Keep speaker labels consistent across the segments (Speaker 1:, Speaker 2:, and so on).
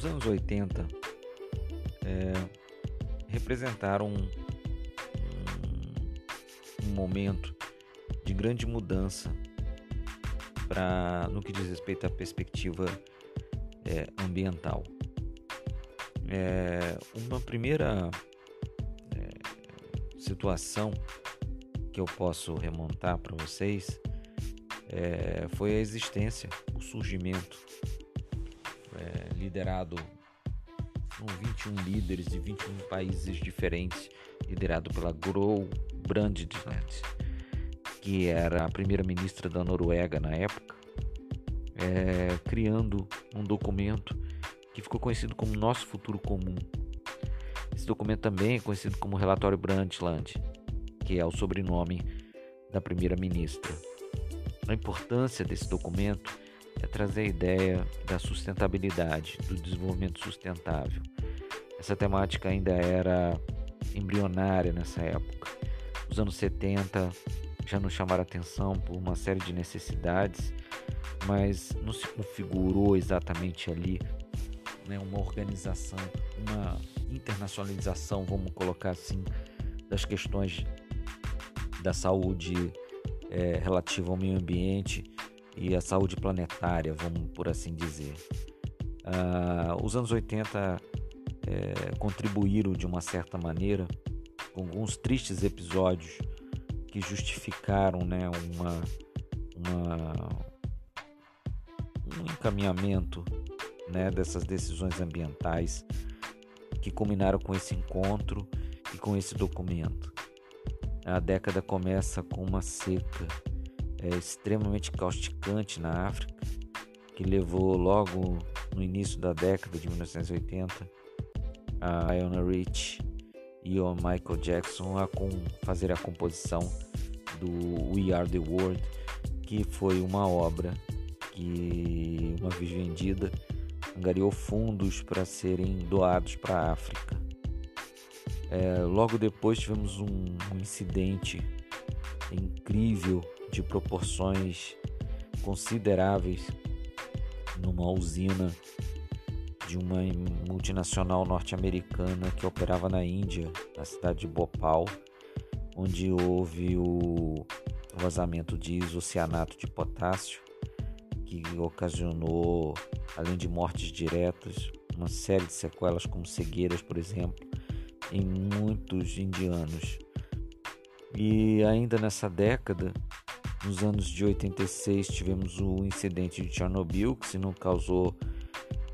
Speaker 1: Os anos 80 é, representaram um, um, momento de grande mudança para no que diz respeito à perspectiva é, ambiental. É, uma primeira é, situação que eu posso remontar para vocês é, foi a existência, o surgimento liderado com 21 líderes de 21 países diferentes, liderado pela Gro Brandtland, que era a primeira-ministra da Noruega na época, é, criando um documento que ficou conhecido como Nosso Futuro Comum. Esse documento também é conhecido como Relatório Brundtland, que é o sobrenome da primeira-ministra. A importância desse documento é trazer a ideia da sustentabilidade, do desenvolvimento sustentável. Essa temática ainda era embrionária nessa época. Os anos 70 já nos chamaram a atenção por uma série de necessidades, mas não se configurou exatamente ali né, uma organização, uma internacionalização, vamos colocar assim, das questões da saúde é, relativa ao meio ambiente e a saúde planetária, vamos por assim dizer. Ah, os anos 80 é, contribuíram de uma certa maneira com alguns tristes episódios que justificaram né, uma, uma, um encaminhamento né, dessas decisões ambientais que culminaram com esse encontro e com esse documento. A década começa com uma seca é, extremamente causticante na África, que levou logo no início da década de 1980 a Iona Rich e o Michael Jackson a fazer a composição do We Are the World, que foi uma obra que, uma vez vendida, angariou fundos para serem doados para a África. É, logo depois tivemos um, um incidente incrível de proporções consideráveis numa usina de uma multinacional norte-americana que operava na Índia, na cidade de Bhopal, onde houve o vazamento de isocianato de potássio que ocasionou, além de mortes diretas, uma série de sequelas como cegueiras, por exemplo, em muitos indianos. E ainda nessa década, nos anos de 86, tivemos o incidente de Chernobyl, que se não causou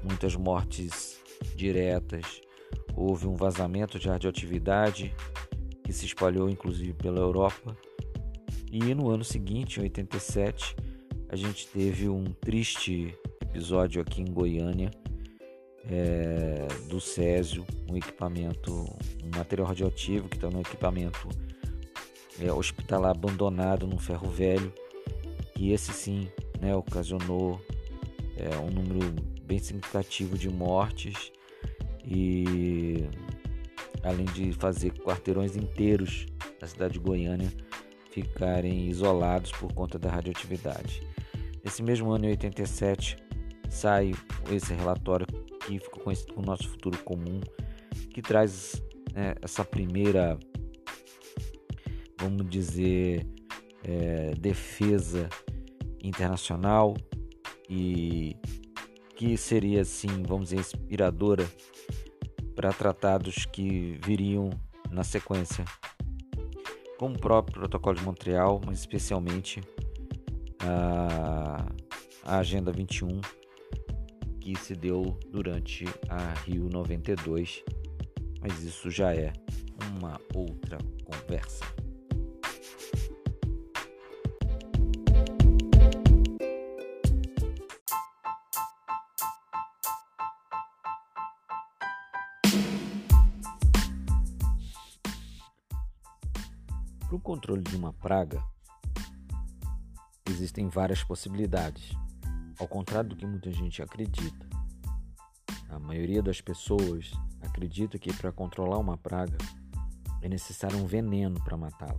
Speaker 1: muitas mortes diretas, houve um vazamento de radioatividade que se espalhou inclusive pela Europa. E no ano seguinte, em 87, a gente teve um triste episódio aqui em Goiânia é, do Césio, um equipamento, um material radioativo que está no equipamento é, hospitalar abandonado num ferro velho, e esse sim né, ocasionou é, um número bem significativo de mortes e além de fazer quarteirões inteiros da cidade de Goiânia ficarem isolados por conta da radioatividade. Nesse mesmo ano, em 87, sai esse relatório que ficou conhecido como Nosso Futuro Comum, que traz né, essa primeira, vamos dizer, é, defesa internacional e que seria assim, vamos dizer, inspiradora para tratados que viriam na sequência, como o próprio Protocolo de Montreal, mas especialmente a, a Agenda 21 que se deu durante a Rio 92, mas isso já é uma outra conversa. Controle de uma praga, existem várias possibilidades. Ao contrário do que muita gente acredita, a maioria das pessoas acredita que para controlar uma praga é necessário um veneno para matá-la.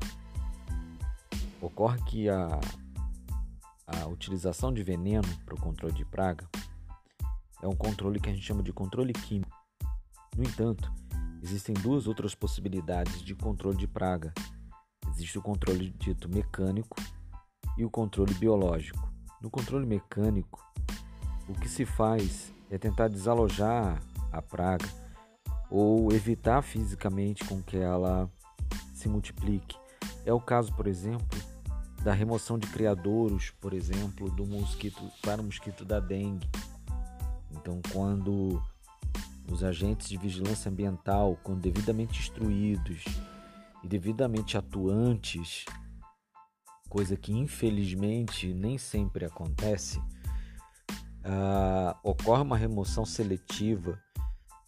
Speaker 1: Ocorre que a, a utilização de veneno para o controle de praga é um controle que a gente chama de controle químico. No entanto, existem duas outras possibilidades de controle de praga. Existe o controle dito mecânico e o controle biológico. No controle mecânico, o que se faz é tentar desalojar a praga ou evitar fisicamente com que ela se multiplique. É o caso, por exemplo, da remoção de criadouros, por exemplo, do mosquito para o mosquito da dengue. Então, quando os agentes de vigilância ambiental, quando devidamente instruídos devidamente atuantes, coisa que infelizmente nem sempre acontece, uh, ocorre uma remoção seletiva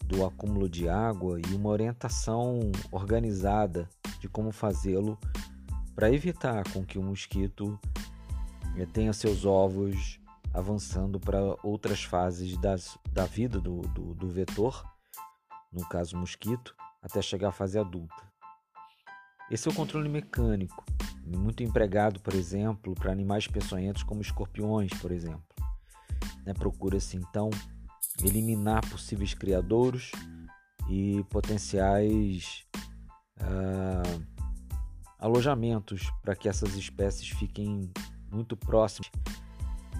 Speaker 1: do acúmulo de água e uma orientação organizada de como fazê-lo para evitar com que o mosquito eh, tenha seus ovos avançando para outras fases das, da vida do, do, do vetor, no caso mosquito, até chegar à fase adulta. Esse é o controle mecânico, muito empregado, por exemplo, para animais peçonhentos como escorpiões, por exemplo. Né, Procura-se então eliminar possíveis criadouros e potenciais uh, alojamentos para que essas espécies fiquem muito próximas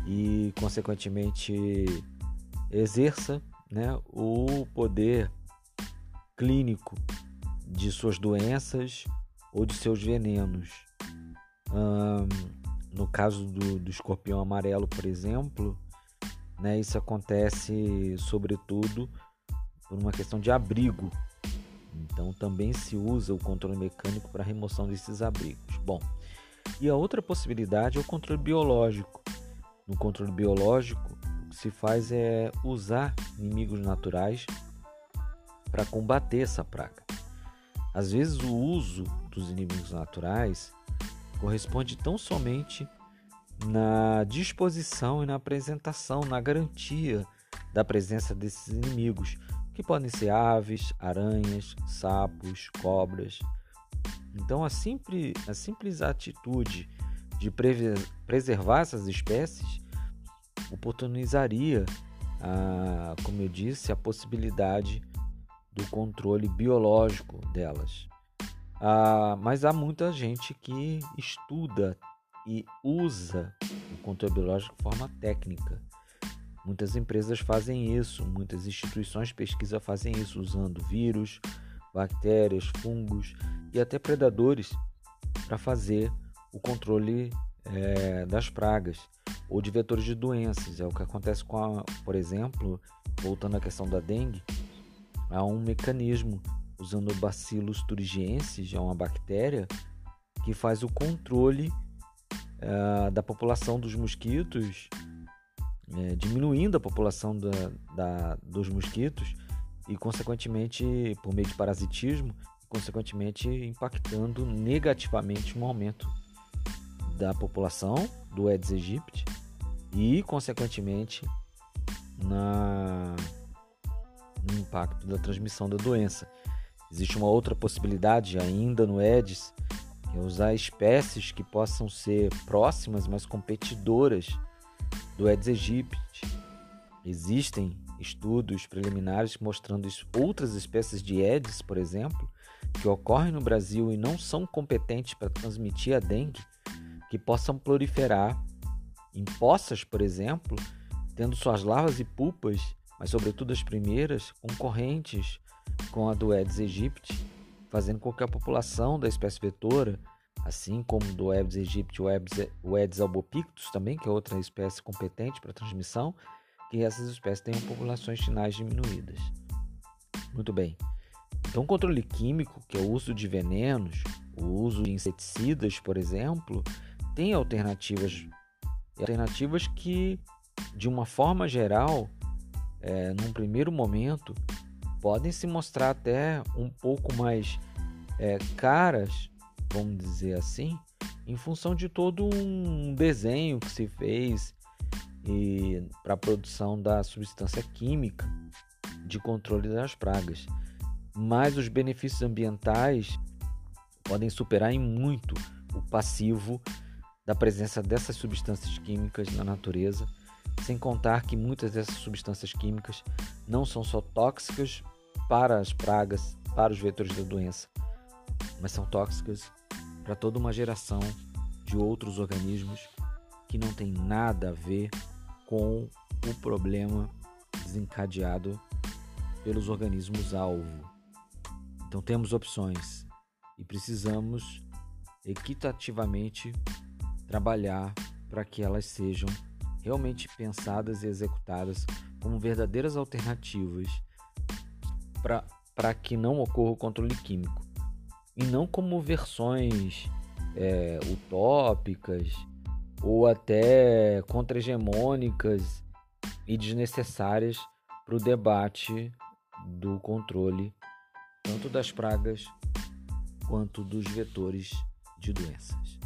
Speaker 1: e, consequentemente, exerça né, o poder clínico de suas doenças ou de seus venenos. no caso do, do escorpião amarelo, por exemplo, né? Isso acontece sobretudo por uma questão de abrigo. Então também se usa o controle mecânico para remoção desses abrigos. Bom, e a outra possibilidade é o controle biológico. No controle biológico, o que se faz é usar inimigos naturais para combater essa praga. Às vezes o uso dos inimigos naturais corresponde tão somente na disposição e na apresentação, na garantia da presença desses inimigos, que podem ser aves, aranhas, sapos, cobras. Então, a simples, a simples atitude de preservar essas espécies oportunizaria, a, como eu disse, a possibilidade do controle biológico delas. Ah, mas há muita gente que estuda e usa o controle biológico de forma técnica. Muitas empresas fazem isso, muitas instituições de pesquisa fazem isso usando vírus, bactérias, fungos e até predadores para fazer o controle é, das pragas ou de vetores de doenças. É o que acontece com, a, por exemplo, voltando à questão da dengue, há um mecanismo usando o Bacillus thuringiensis, é uma bactéria que faz o controle uh, da população dos mosquitos, é, diminuindo a população da, da, dos mosquitos e, consequentemente, por meio de parasitismo, consequentemente impactando negativamente no aumento da população do Aedes aegypti e, consequentemente, na, no impacto da transmissão da doença. Existe uma outra possibilidade ainda no Aedes, é usar espécies que possam ser próximas, mas competidoras do Aedes aegypti. Existem estudos preliminares mostrando outras espécies de Aedes, por exemplo, que ocorrem no Brasil e não são competentes para transmitir a dengue, que possam proliferar em poças, por exemplo, tendo suas larvas e pupas, mas sobretudo as primeiras, concorrentes com a do Aedes aegypti fazendo com que a população da espécie vetora, assim como do Aedes aegypti, o Aedes albopictus também, que é outra espécie competente para transmissão, que essas espécies tenham populações finais diminuídas. Muito bem. Então, o controle químico, que é o uso de venenos, o uso de inseticidas, por exemplo, tem alternativas, alternativas que, de uma forma geral, é, num primeiro momento, podem se mostrar até um pouco mais é, caras, vamos dizer assim, em função de todo um desenho que se fez e para a produção da substância química de controle das pragas. Mas os benefícios ambientais podem superar em muito o passivo da presença dessas substâncias químicas na natureza Sem contar que muitas dessas substâncias químicas não são só tóxicas para as pragas, para os vetores da doença, mas são tóxicas para toda uma geração de outros organismos que não tem nada a ver com o problema desencadeado pelos organismos alvo. Então temos opções e precisamos equitativamente trabalhar para que elas sejam realmente pensadas e executadas como verdadeiras alternativas para que não ocorra o controle químico e não como versões é, utópicas ou até contra-hegemônicas e desnecessárias para o debate do controle tanto das pragas quanto dos vetores de doenças.